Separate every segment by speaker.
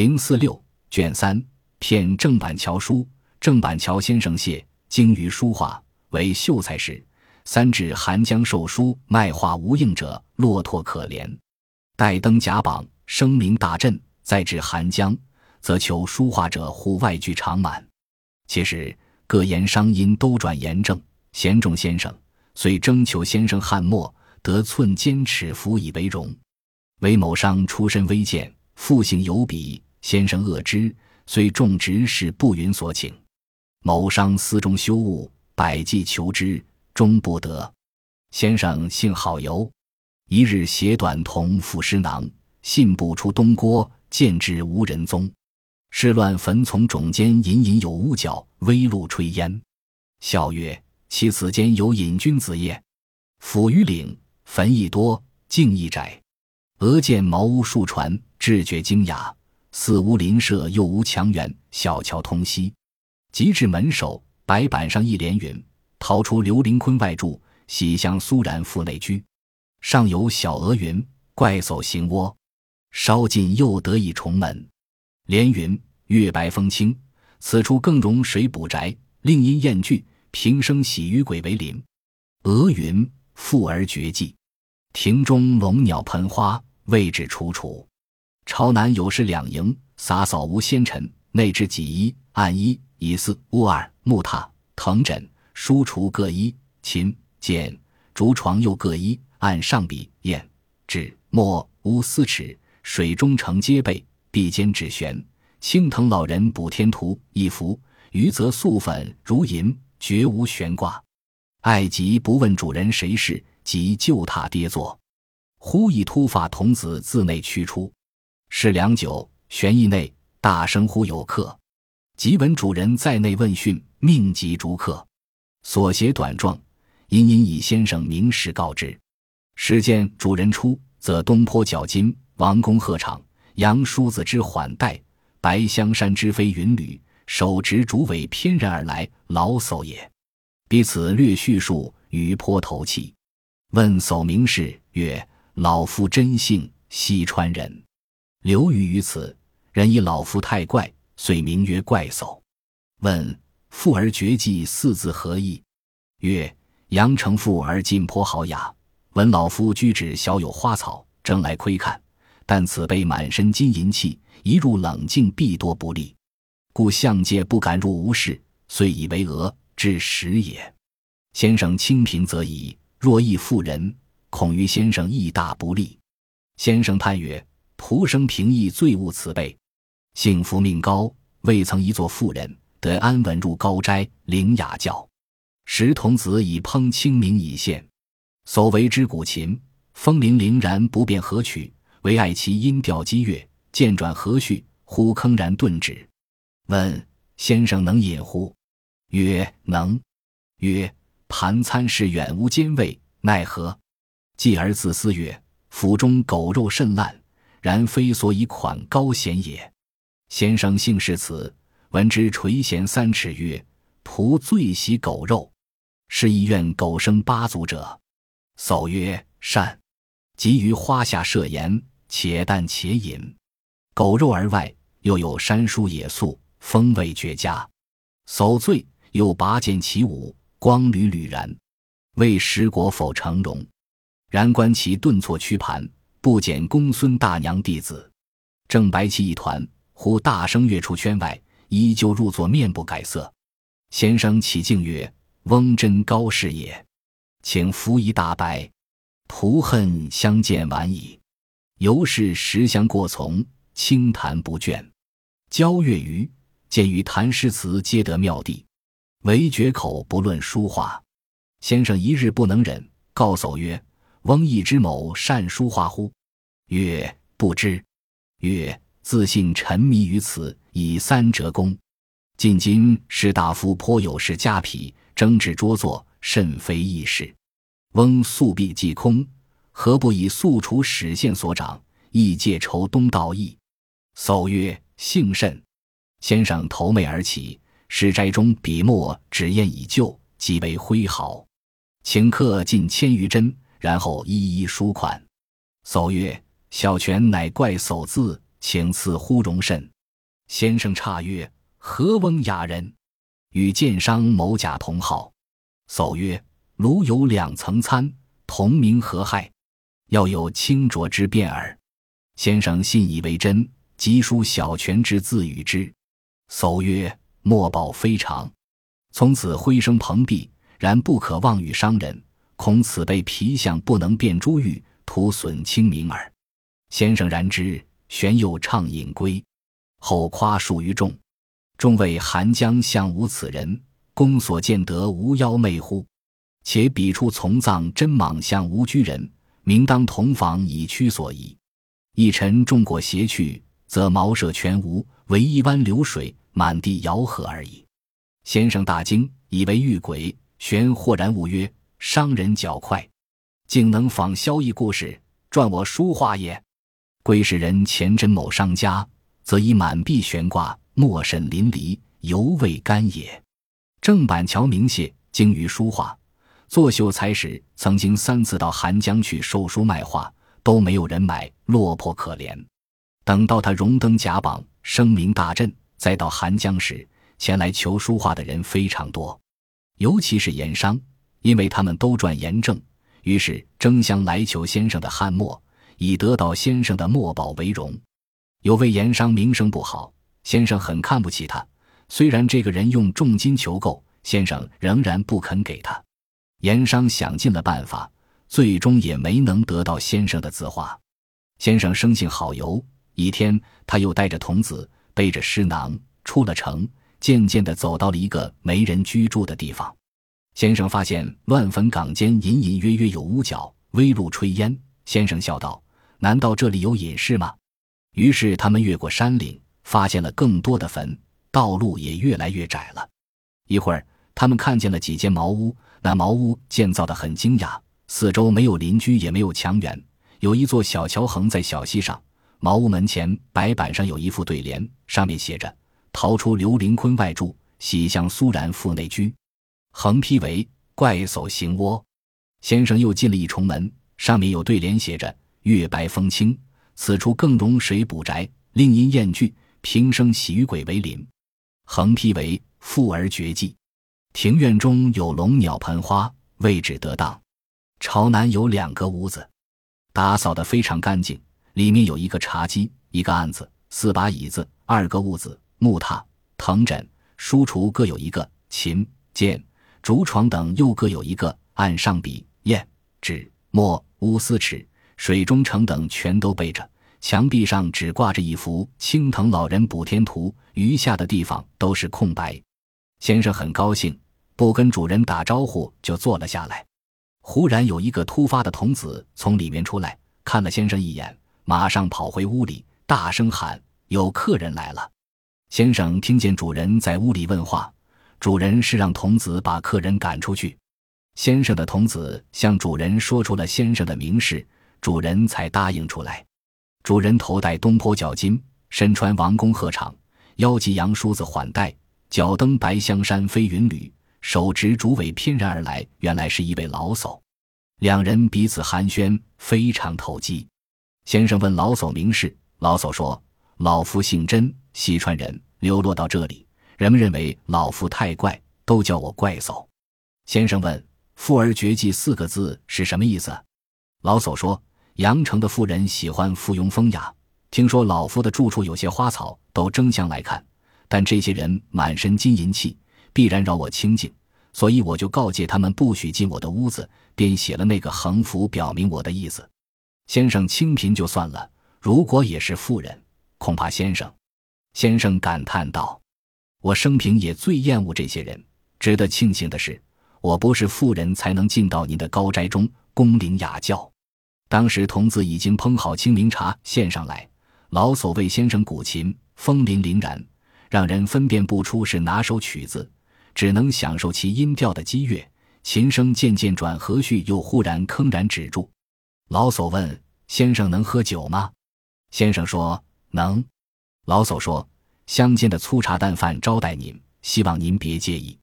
Speaker 1: 零四六卷三片郑板桥书，郑板桥先生谢精于书画，为秀才时，三至寒江授书，卖画无应者，落拓可怜。待登甲榜，声名大振，再至寒江，则求书画者户外聚长满。其实各言商因都转严正，贤仲先生遂征求先生翰墨，得寸坚尺辅以为荣。韦某商出身微贱，父姓有笔。先生恶之，虽种植是不允所请。某商思中修物，百计求之，终不得。先生性好游，一日携短童赴诗囊，信步出东郭，见之无人踪。事乱坟丛冢间，隐隐有屋角，微露炊烟。笑曰：“其此间有隐君子也。”府于岭，坟亦多，径亦窄。俄见茅屋数船，至觉惊讶。四无邻舍，又无墙垣，小桥通西。即至门首，白板上一联云：“逃出刘林坤外住，喜相苏然腹内居。”上有小额云：“怪叟行窝。”稍近又得一重门，连云：“月白风清，此处更容水补宅。”另因燕句：“平生喜与鬼为邻。”鹅云：“富而绝迹，庭中龙鸟盆花，位置楚楚。”朝南有事两营，洒扫无纤尘。内置几衣、案衣、椅四、屋二、木榻、藤枕、书橱各一，琴、简、竹床又各一。案上笔、砚、纸、墨、屋四尺，水中承皆备。壁间纸悬青藤老人补天图一幅，余则素粉如银，绝无悬挂。爱即不问主人谁是，即就榻跌坐。忽一秃发童子自内驱出。是良久，玄义内大声呼有客，即闻主人在内问讯，命即逐客。所写短状，隐隐以先生明示告知。时见主人出，则东坡脚金，王公鹤氅，杨叔子之缓带，白香山之飞云旅，手执竹苇翩然而来，老叟也。彼此略叙述，余颇投气。问叟名氏，曰：“老夫真姓，西川人。”刘于于此，人以老夫太怪，遂名曰怪叟。问富而绝迹四字何意？曰：阳城富而近颇豪雅。闻老夫居止小有花草，争来窥看。但此辈满身金银器，一入冷静必多不利，故相界不敢入无事，遂以为讹，至实也。先生清贫则已，若亦富人，恐于先生亦大不利。先生叹曰。仆生平易，罪恶此辈，幸福命高，未曾一作妇人，得安稳入高斋，领雅教。时童子以烹清明以献，所为之古琴，风铃铃然不辨何曲，唯爱其音调激越，渐转和煦，忽铿然顿止。问先生能饮乎？曰能。曰盘餐是远无兼味，奈何？继而自思曰：府中狗肉甚烂。然非所以款高贤也。先生姓氏此，闻之垂涎三尺，曰：“仆最喜狗肉，是亦愿狗生八足者。”叟曰：“善。”即于花下设筵，且啖且饮。狗肉而外，又有山蔬野素，风味绝佳。叟醉，又拔剑起舞，光缕缕然，为十国否成容。然观其顿挫屈盘。不减公孙大娘弟子，正白气一团，忽大声跃出圈外，依旧入座，面不改色。先生起敬曰：“翁真高士也，请扶一大拜。徒恨相见晚矣。”由是十相过从，轻谈不倦。交月余，见于谈诗词皆得妙地，唯绝口不论书画。先生一日不能忍，告叟曰。翁亦之某善书画乎？曰：不知。曰：自信沉迷于此，以三折功。近今士大夫颇有事家癖，争执拙作，甚非易事。翁素壁既空，何不以素除史线所长，亦借筹东道义？叟曰：幸甚。先生头眉而起，史斋中笔墨纸砚已旧，极为挥毫，请客近千余针。然后一一书款。叟曰：“小泉乃怪叟字，请赐乎容甚。”先生诧曰：“何翁雅人？”与剑商某甲同号。叟曰：“鲁有两层参，同名何害？要有清浊之辩耳。”先生信以为真，即书小泉之字与之。叟曰：“莫报非常。”从此挥声蓬荜，然不可妄语伤人，恐此辈皮相不能辨珠玉，徒损清明耳。先生然之，玄又畅饮归，后夸数于众。众谓韩江相无此人，公所见得无妖媚乎？且彼处从葬真莽相无居人，明当同房以驱所宜。一尘众过携去，则茅舍全无，唯一湾流水，满地摇河而已。先生大惊，以为遇鬼。玄豁然悟曰：“商人狡快，竟能仿萧逸故事，传我书画也。归世人前真某商家，则以满壁悬挂，墨沈淋漓，犹未干也。郑板桥名谢，精于书画，作秀才时，曾经三次到韩江去售书卖画，都没有人买，落魄可怜。等到他荣登甲榜，声名大振，再到韩江时。”前来求书画的人非常多，尤其是盐商，因为他们都赚盐政，于是争相来求先生的翰墨，以得到先生的墨宝为荣。有位盐商名声不好，先生很看不起他。虽然这个人用重金求购，先生仍然不肯给他。盐商想尽了办法，最终也没能得到先生的字画。先生生性好游，一天他又带着童子，背着诗囊出了城。渐渐地走到了一个没人居住的地方，先生发现乱坟岗间隐隐约约有屋角，微露炊烟。先生笑道：“难道这里有隐士吗？”于是他们越过山岭，发现了更多的坟，道路也越来越窄了。一会儿，他们看见了几间茅屋，那茅屋建造的很精雅，四周没有邻居，也没有墙垣，有一座小桥横在小溪上。茅屋门前白板上有一副对联，上面写着。逃出刘灵坤外住，喜向苏然腹内居。横批为“怪叟行窝”。先生又进了一重门，上面有对联写着：“月白风清，此处更容水补宅。另因厌惧，平生喜与鬼为邻。”横批为“富而绝迹”。庭院中有龙鸟盆花，位置得当。朝南有两个屋子，打扫得非常干净。里面有一个茶几，一个案子，四把椅子，二个屋子。木榻、藤枕、书橱各有一个，琴、剑、竹床等又各有一个。案上笔、砚、纸、墨、乌丝尺、水中程等全都备着。墙壁上只挂着一幅青藤老人补天图，余下的地方都是空白。先生很高兴，不跟主人打招呼就坐了下来。忽然有一个突发的童子从里面出来，看了先生一眼，马上跑回屋里，大声喊：“有客人来了！”先生听见主人在屋里问话，主人是让童子把客人赶出去。先生的童子向主人说出了先生的名事，主人才答应出来。主人头戴东坡角巾，身穿王公鹤氅，腰系杨梳子缓带，脚蹬白香山飞云履，手执竹尾翩然而来。原来是一位老叟，两人彼此寒暄，非常投机。先生问老叟名士，老叟说：“老夫姓甄。”西川人流落到这里，人们认为老夫太怪，都叫我怪叟。先生问：“富而绝迹”四个字是什么意思？老叟说：“阳城的富人喜欢附庸风雅，听说老夫的住处有些花草，都争相来看。但这些人满身金银器，必然扰我清静，所以我就告诫他们不许进我的屋子，便写了那个横幅，表明我的意思。先生清贫就算了，如果也是富人，恐怕先生……”先生感叹道：“我生平也最厌恶这些人。值得庆幸的是，我不是富人，才能进到您的高斋中恭领雅教。当时童子已经烹好清明茶献上来，老叟为先生鼓琴，风铃铃然，让人分辨不出是哪首曲子，只能享受其音调的激越。琴声渐渐转和煦，又忽然铿然止住。老叟问：‘先生能喝酒吗？’先生说：‘能。’老叟说：“乡间的粗茶淡饭招待您，希望您别介意。”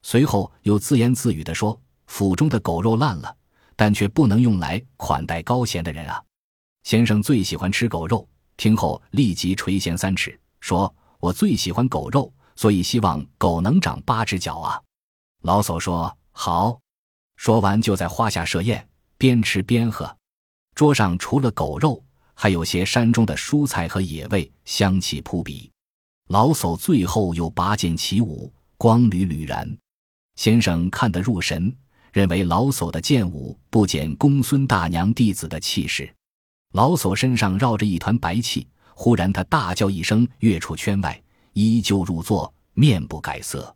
Speaker 1: 随后又自言自语地说：“府中的狗肉烂了，但却不能用来款待高贤的人啊！先生最喜欢吃狗肉，听后立即垂涎三尺，说：“我最喜欢狗肉，所以希望狗能长八只脚啊！”老叟说：“好。”说完就在花下设宴，边吃边喝。桌上除了狗肉，还有些山中的蔬菜和野味，香气扑鼻。老叟最后又拔剑起舞，光缕缕然。先生看得入神，认为老叟的剑舞不减公孙大娘弟子的气势。老叟身上绕着一团白气，忽然他大叫一声，跃出圈外，依旧入座，面不改色。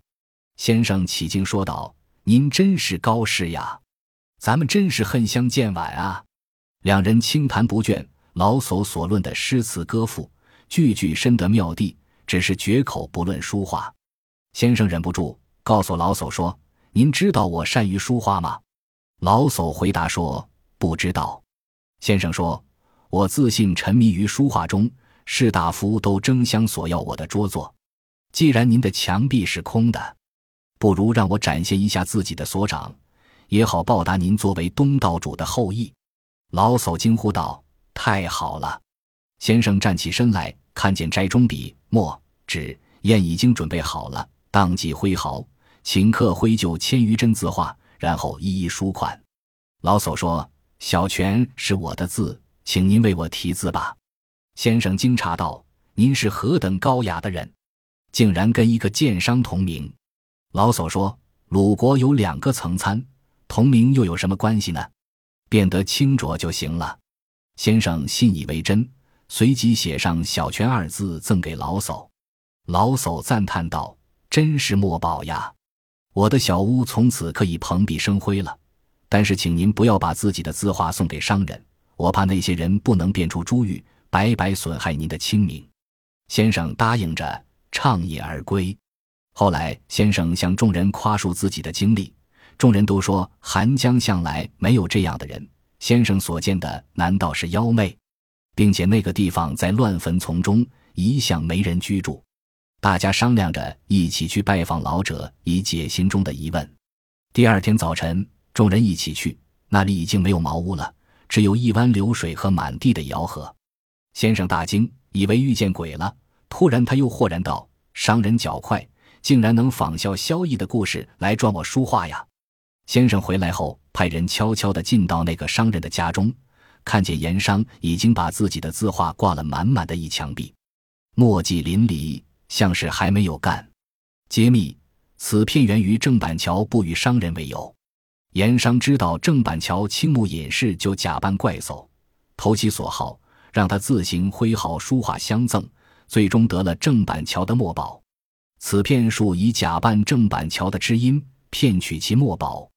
Speaker 1: 先生起敬说道：“您真是高士呀，咱们真是恨相见晚啊！”两人轻谈不倦，老叟所论的诗词歌赋，句句深得妙谛，只是绝口不论书画。先生忍不住告诉老叟说：“您知道我善于书画吗？”老叟回答说：“不知道。”先生说：“我自信沉迷于书画中，士大夫都争相索要我的拙作。既然您的墙壁是空的，不如让我展现一下自己的所长，也好报答您作为东道主的厚意。”老叟惊呼道：“太好了！”先生站起身来，看见斋中笔墨纸砚已经准备好了，当即挥毫，请客挥就千余帧字画，然后一一书款。老叟说：“小泉是我的字，请您为我题字吧。”先生惊诧道：“您是何等高雅的人，竟然跟一个剑商同名？”老叟说：“鲁国有两个曾参，同名又有什么关系呢？”变得清浊就行了。先生信以为真，随即写上“小泉”二字赠给老叟。老叟赞叹道：“真是墨宝呀！我的小屋从此可以蓬荜生辉了。但是，请您不要把自己的字画送给商人，我怕那些人不能辨出珠玉，白白损害您的清明。”先生答应着，畅饮而归。后来，先生向众人夸述自己的经历。众人都说韩江向来没有这样的人，先生所见的难道是妖媚？并且那个地方在乱坟丛中，一向没人居住。大家商量着一起去拜访老者，以解心中的疑问。第二天早晨，众人一起去，那里已经没有茅屋了，只有一湾流水和满地的瑶河。先生大惊，以为遇见鬼了。突然，他又豁然道：“商人脚快，竟然能仿效萧逸的故事来赚我书画呀！”先生回来后，派人悄悄地进到那个商人的家中，看见盐商已经把自己的字画挂了满满的一墙壁，墨迹淋漓，像是还没有干。揭秘：此片源于郑板桥不与商人为友。盐商知道郑板桥倾慕隐士，就假扮怪叟，投其所好，让他自行挥毫书画相赠，最终得了郑板桥的墨宝。此片术以假扮郑板桥的知音，骗取其墨宝。